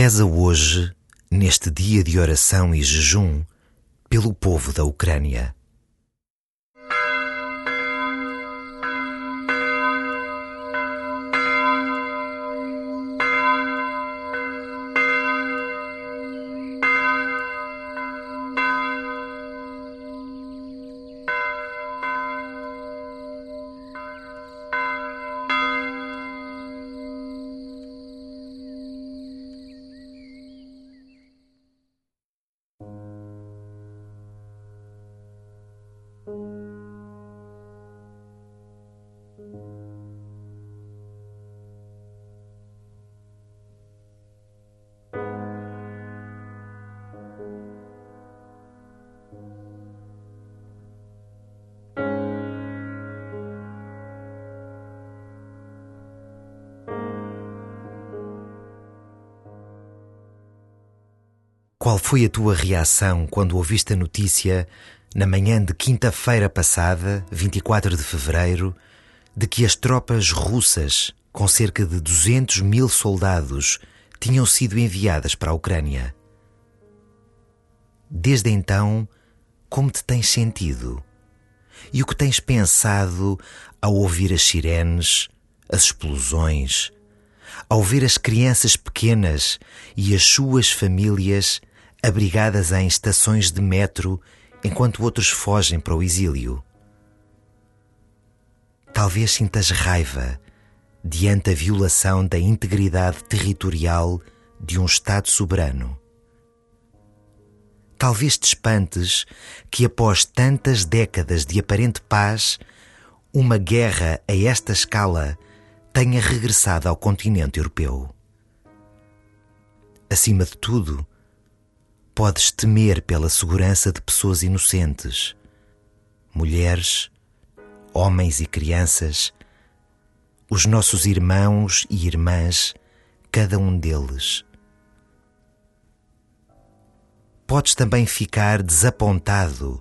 Reza hoje, neste dia de oração e jejum, pelo povo da Ucrânia. Qual foi a tua reação quando ouviste a notícia, na manhã de quinta-feira passada, 24 de fevereiro, de que as tropas russas, com cerca de 200 mil soldados, tinham sido enviadas para a Ucrânia? Desde então, como te tens sentido? E o que tens pensado ao ouvir as sirenes, as explosões, ao ver as crianças pequenas e as suas famílias abrigadas em estações de metro enquanto outros fogem para o exílio. Talvez sintas raiva diante a violação da integridade territorial de um Estado soberano. Talvez te espantes que, após tantas décadas de aparente paz, uma guerra a esta escala tenha regressado ao continente europeu. Acima de tudo, podes temer pela segurança de pessoas inocentes, mulheres, homens e crianças, os nossos irmãos e irmãs, cada um deles. Podes também ficar desapontado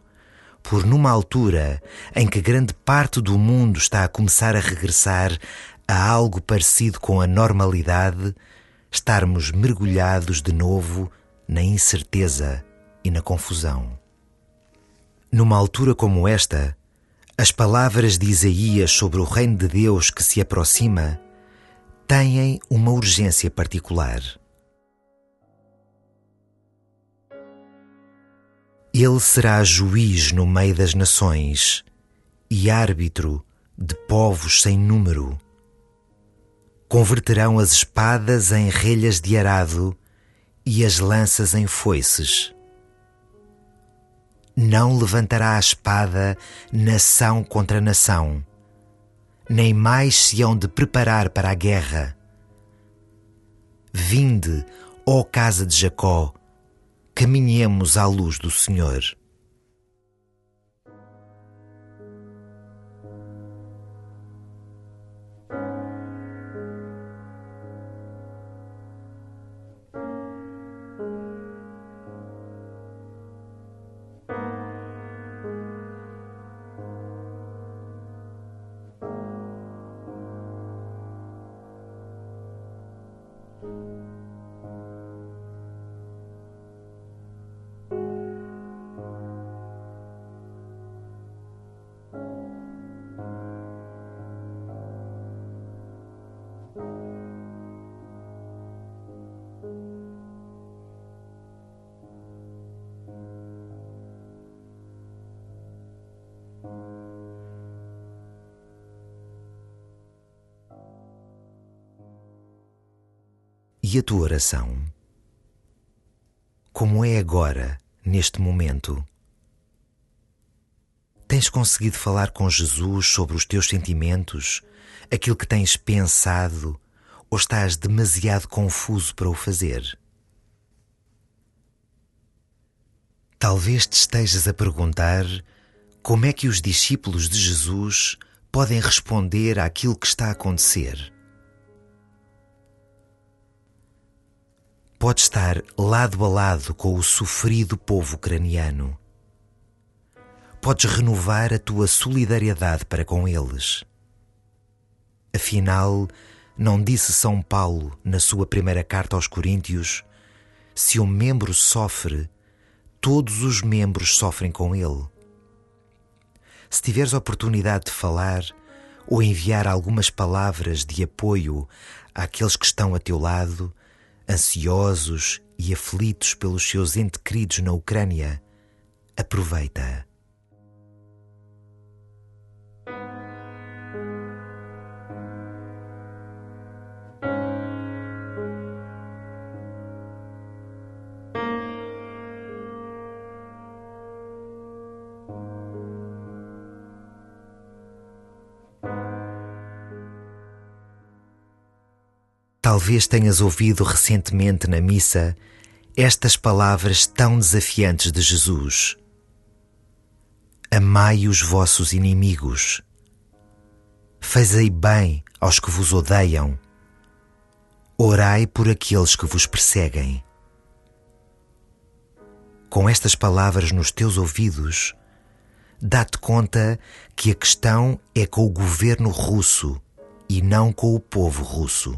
por, numa altura em que grande parte do mundo está a começar a regressar a algo parecido com a normalidade, estarmos mergulhados de novo na incerteza e na confusão. Numa altura como esta, as palavras de Isaías sobre o reino de Deus que se aproxima têm uma urgência particular. Ele será juiz no meio das nações e árbitro de povos sem número. Converterão as espadas em relhas de arado e as lanças em foices. Não levantará a espada nação contra nação, nem mais se hão de preparar para a guerra. Vinde, ó casa de Jacó, caminhemos à luz do Senhor. E a tua oração? Como é agora, neste momento? Tens conseguido falar com Jesus sobre os teus sentimentos, aquilo que tens pensado, ou estás demasiado confuso para o fazer? Talvez te estejas a perguntar como é que os discípulos de Jesus podem responder àquilo que está a acontecer. Pode estar lado a lado com o sofrido povo ucraniano. Podes renovar a tua solidariedade para com eles. Afinal, não disse São Paulo, na sua primeira carta aos Coríntios, se um membro sofre, todos os membros sofrem com ele. Se tiveres oportunidade de falar ou enviar algumas palavras de apoio àqueles que estão a teu lado, ansiosos e aflitos pelos seus entes queridos na Ucrânia, aproveita. Talvez tenhas ouvido recentemente na missa estas palavras tão desafiantes de Jesus: Amai os vossos inimigos, fazei bem aos que vos odeiam, orai por aqueles que vos perseguem. Com estas palavras nos teus ouvidos, dá-te conta que a questão é com o governo russo e não com o povo russo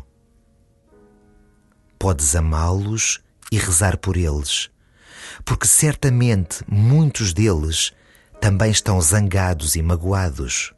podes amá-los e rezar por eles, porque certamente muitos deles também estão zangados e magoados.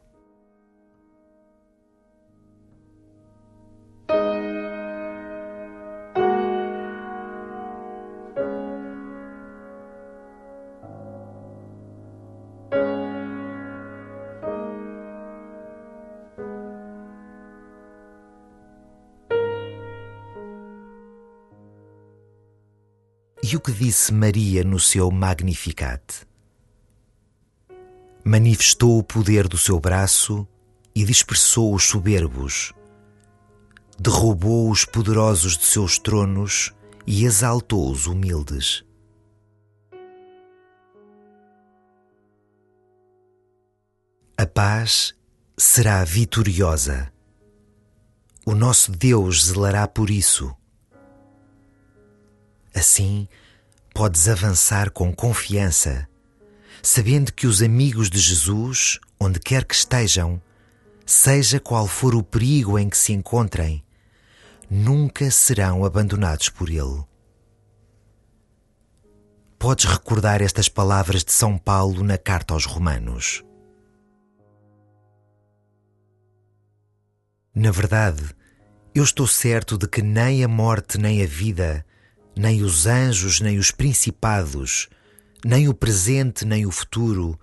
E o que disse Maria no seu Magnificat? Manifestou o poder do seu braço e dispersou os soberbos, derrubou os poderosos de seus tronos e exaltou os humildes. A paz será vitoriosa. O nosso Deus zelará por isso. Assim, podes avançar com confiança, sabendo que os amigos de Jesus, onde quer que estejam, seja qual for o perigo em que se encontrem, nunca serão abandonados por Ele. Podes recordar estas palavras de São Paulo na carta aos Romanos. Na verdade, eu estou certo de que nem a morte nem a vida nem os anjos, nem os principados, nem o presente, nem o futuro,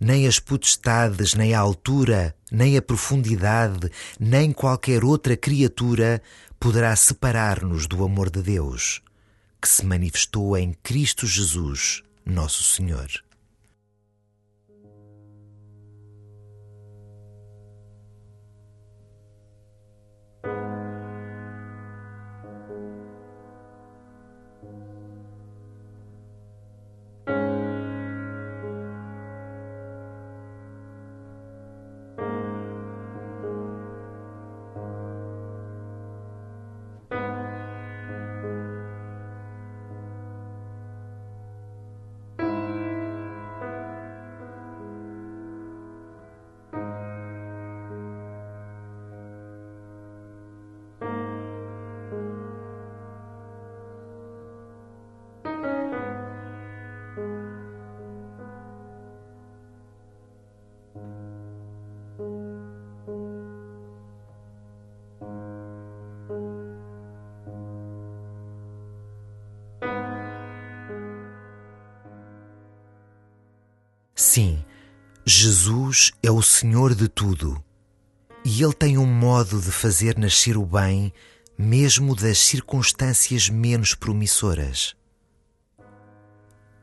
nem as potestades, nem a altura, nem a profundidade, nem qualquer outra criatura poderá separar-nos do amor de Deus, que se manifestou em Cristo Jesus, nosso Senhor. Sim, Jesus é o Senhor de tudo e Ele tem um modo de fazer nascer o bem, mesmo das circunstâncias menos promissoras.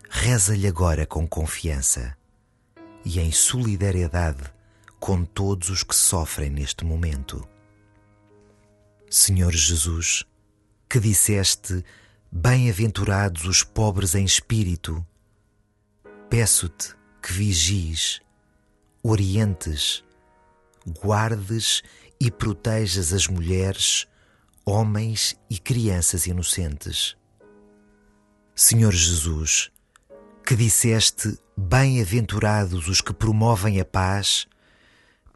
Reza-lhe agora com confiança e em solidariedade com todos os que sofrem neste momento. Senhor Jesus, que disseste: Bem-aventurados os pobres em espírito, peço-te que vigies, orientes, guardes e protejas as mulheres, homens e crianças inocentes. Senhor Jesus, que disseste: Bem-aventurados os que promovem a paz,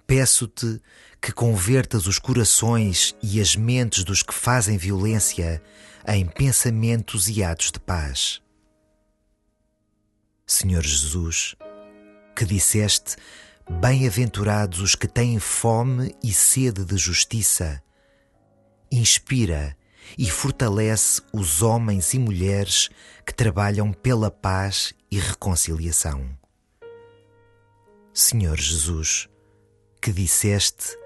peço-te que convertas os corações e as mentes dos que fazem violência em pensamentos e atos de paz. Senhor Jesus, que disseste: Bem-aventurados os que têm fome e sede de justiça, inspira e fortalece os homens e mulheres que trabalham pela paz e reconciliação. Senhor Jesus, que disseste: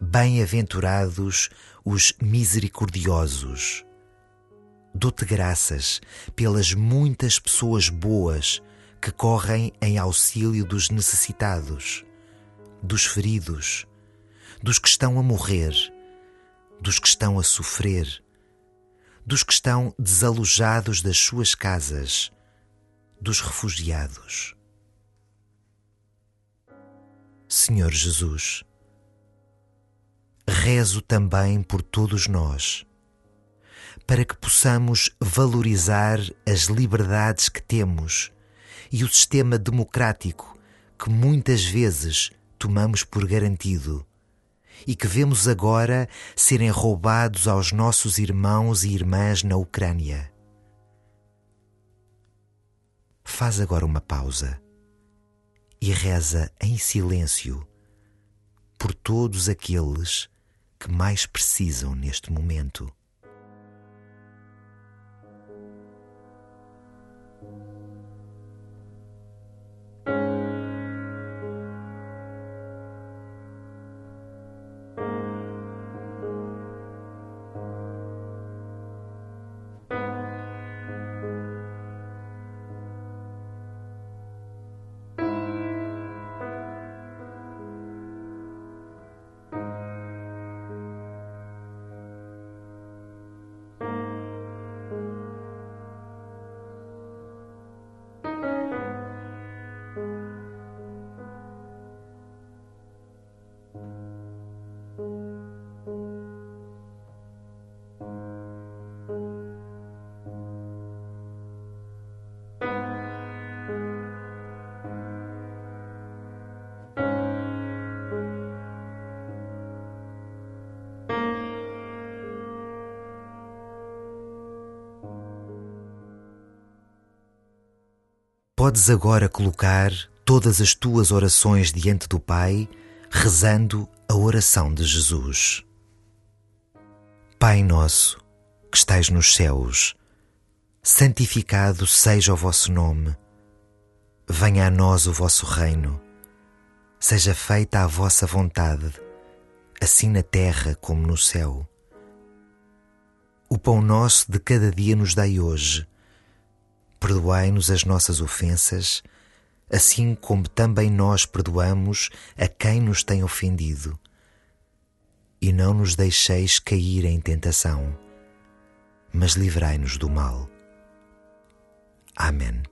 Bem-aventurados os misericordiosos. Dou-te graças pelas muitas pessoas boas que correm em auxílio dos necessitados, dos feridos, dos que estão a morrer, dos que estão a sofrer, dos que estão desalojados das suas casas, dos refugiados. Senhor Jesus, rezo também por todos nós, para que possamos valorizar as liberdades que temos e o sistema democrático que muitas vezes tomamos por garantido e que vemos agora serem roubados aos nossos irmãos e irmãs na Ucrânia. Faz agora uma pausa e reza em silêncio por todos aqueles que mais precisam neste momento. Podes agora colocar todas as tuas orações diante do Pai, rezando a oração de Jesus. Pai nosso, que estais nos céus, santificado seja o vosso nome. Venha a nós o vosso reino. Seja feita a vossa vontade, assim na terra como no céu. O pão nosso de cada dia nos dai hoje Perdoai-nos as nossas ofensas, assim como também nós perdoamos a quem nos tem ofendido. E não nos deixeis cair em tentação, mas livrai-nos do mal. Amém.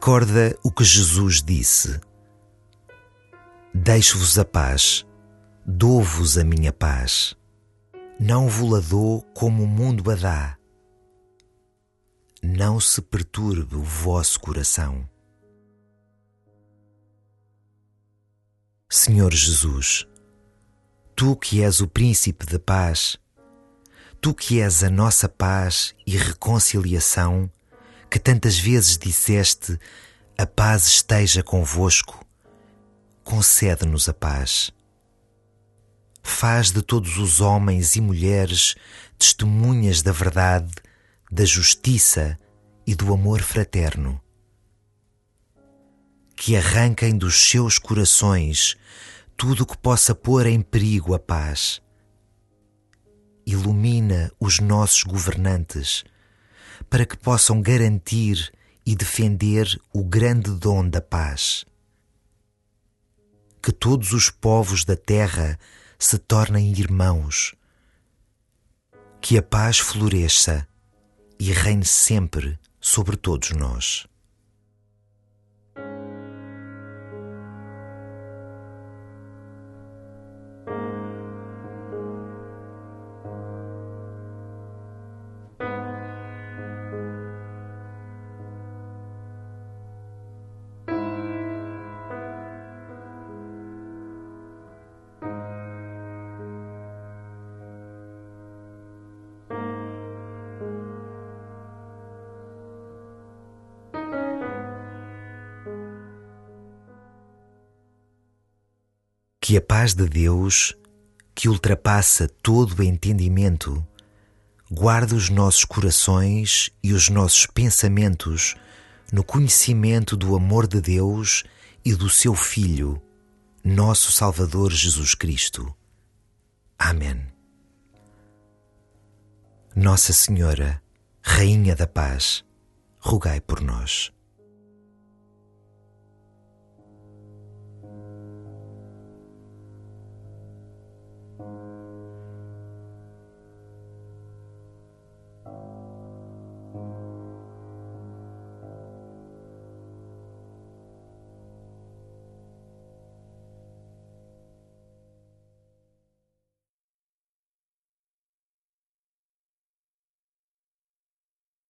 Recorda o que Jesus disse: Deixo-vos a paz, dou-vos a minha paz. Não vos dou como o mundo a dá. Não se perturbe o vosso coração. Senhor Jesus, tu que és o príncipe de paz, tu que és a nossa paz e reconciliação, que tantas vezes disseste: A paz esteja convosco, concede-nos a paz. Faz de todos os homens e mulheres testemunhas da verdade, da justiça e do amor fraterno. Que arranquem dos seus corações tudo o que possa pôr em perigo a paz. Ilumina os nossos governantes para que possam garantir e defender o grande dom da paz. Que todos os povos da terra se tornem irmãos. Que a paz floresça e reine sempre sobre todos nós. Que a paz de Deus, que ultrapassa todo o entendimento, guarde os nossos corações e os nossos pensamentos no conhecimento do amor de Deus e do seu Filho, nosso Salvador Jesus Cristo. Amém. Nossa Senhora, Rainha da Paz, rogai por nós.